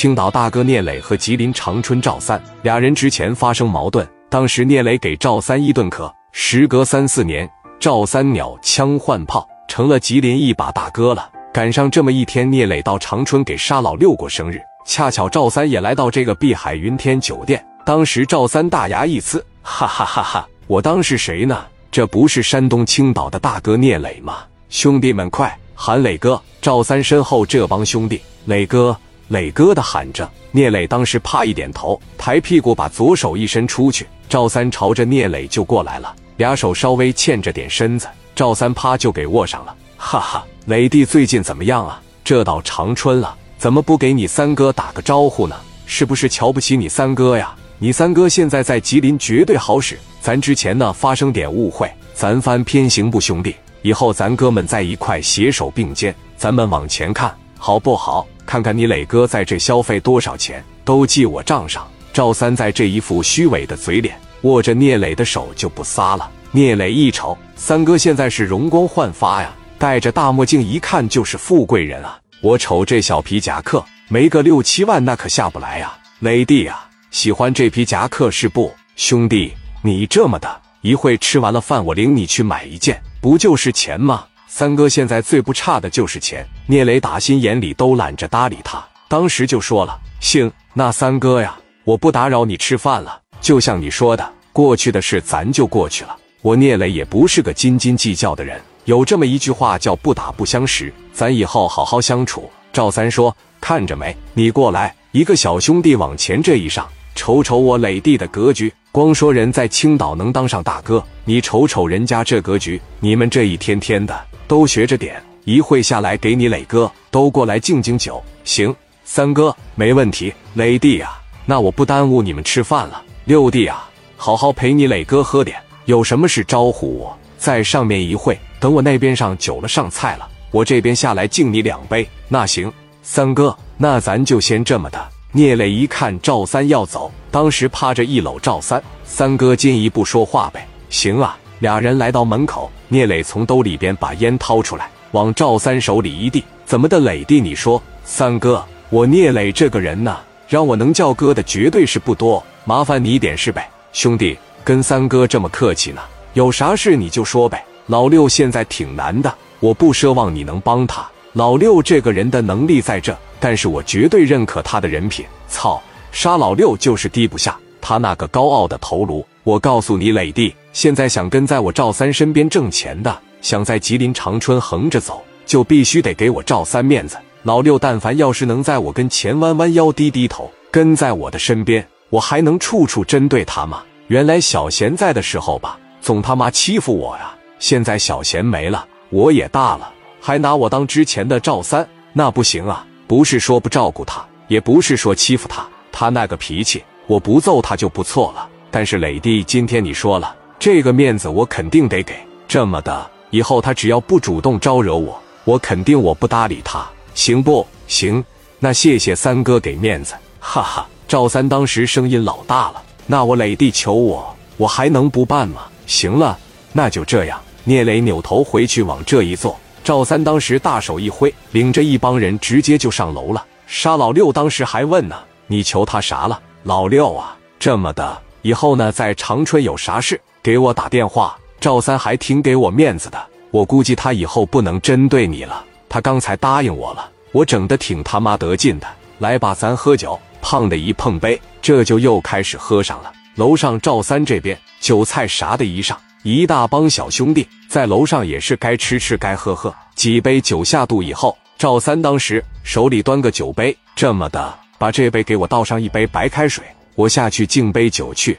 青岛大哥聂磊和吉林长春赵三俩人之前发生矛盾，当时聂磊给赵三一顿磕。时隔三四年，赵三鸟枪换炮，成了吉林一把大哥了。赶上这么一天，聂磊到长春给沙老六过生日，恰巧赵三也来到这个碧海云天酒店。当时赵三大牙一呲，哈哈哈哈！我当是谁呢？这不是山东青岛的大哥聂磊吗？兄弟们，快喊磊哥！赵三身后这帮兄弟，磊哥、磊哥的喊着。聂磊当时啪一点头，抬屁股把左手一伸出去，赵三朝着聂磊就过来了，俩手稍微欠着点身子，赵三啪就给握上了。哈哈，磊弟最近怎么样啊？这到长春了，怎么不给你三哥打个招呼呢？是不是瞧不起你三哥呀？你三哥现在在吉林绝对好使，咱之前呢发生点误会，咱翻偏行不兄弟，以后咱哥们在一块携手并肩，咱们往前看好不好？看看你磊哥在这消费多少钱，都记我账上。赵三在这一副虚伪的嘴脸，握着聂磊的手就不撒了。聂磊一瞅，三哥现在是容光焕发呀，戴着大墨镜，一看就是富贵人啊。我瞅这小皮夹克，没个六七万那可下不来呀，磊弟呀。喜欢这皮夹克是不，兄弟？你这么的，一会吃完了饭，我领你去买一件，不就是钱吗？三哥现在最不差的就是钱。聂磊打心眼里都懒着搭理他，当时就说了：“行，那三哥呀，我不打扰你吃饭了。就像你说的，过去的事咱就过去了。我聂磊也不是个斤斤计较的人，有这么一句话叫不打不相识，咱以后好好相处。”赵三说：“看着没？你过来，一个小兄弟往前这一上。”瞅瞅我磊弟的格局，光说人在青岛能当上大哥，你瞅瞅人家这格局，你们这一天天的都学着点，一会下来给你磊哥都过来敬敬酒。行，三哥没问题。磊弟呀，那我不耽误你们吃饭了。六弟啊，好好陪你磊哥喝点，有什么事招呼我，在上面一会，等我那边上酒了上菜了，我这边下来敬你两杯。那行，三哥，那咱就先这么的。聂磊一看赵三要走，当时趴着一搂赵三，三哥进一步说话呗。行啊，俩人来到门口，聂磊从兜里边把烟掏出来，往赵三手里一递：“怎么的，磊弟？你说，三哥，我聂磊这个人呢，让我能叫哥的绝对是不多，麻烦你点事呗，兄弟，跟三哥这么客气呢，有啥事你就说呗。老六现在挺难的，我不奢望你能帮他。老六这个人的能力在这。”但是我绝对认可他的人品。操，杀老六就是低不下他那个高傲的头颅。我告诉你，磊弟，现在想跟在我赵三身边挣钱的，想在吉林长春横着走，就必须得给我赵三面子。老六但凡要是能在我跟前弯弯腰、低低头，跟在我的身边，我还能处处针对他吗？原来小贤在的时候吧，总他妈欺负我呀。现在小贤没了，我也大了，还拿我当之前的赵三，那不行啊。不是说不照顾他，也不是说欺负他，他那个脾气，我不揍他就不错了。但是磊弟，今天你说了，这个面子我肯定得给。这么的，以后他只要不主动招惹我，我肯定我不搭理他，行不行？那谢谢三哥给面子，哈哈。赵三当时声音老大了，那我磊弟求我，我还能不办吗？行了，那就这样。聂磊扭头回去往这一坐。赵三当时大手一挥，领着一帮人直接就上楼了。沙老六当时还问呢：“你求他啥了？”老六啊，这么的，以后呢，在长春有啥事给我打电话。赵三还挺给我面子的，我估计他以后不能针对你了。他刚才答应我了，我整的挺他妈得劲的。来吧，咱喝酒。胖的一碰杯，这就又开始喝上了。楼上赵三这边酒菜啥的一上。一大帮小兄弟在楼上也是该吃吃该喝喝，几杯酒下肚以后，赵三当时手里端个酒杯，这么的，把这杯给我倒上一杯白开水，我下去敬杯酒去。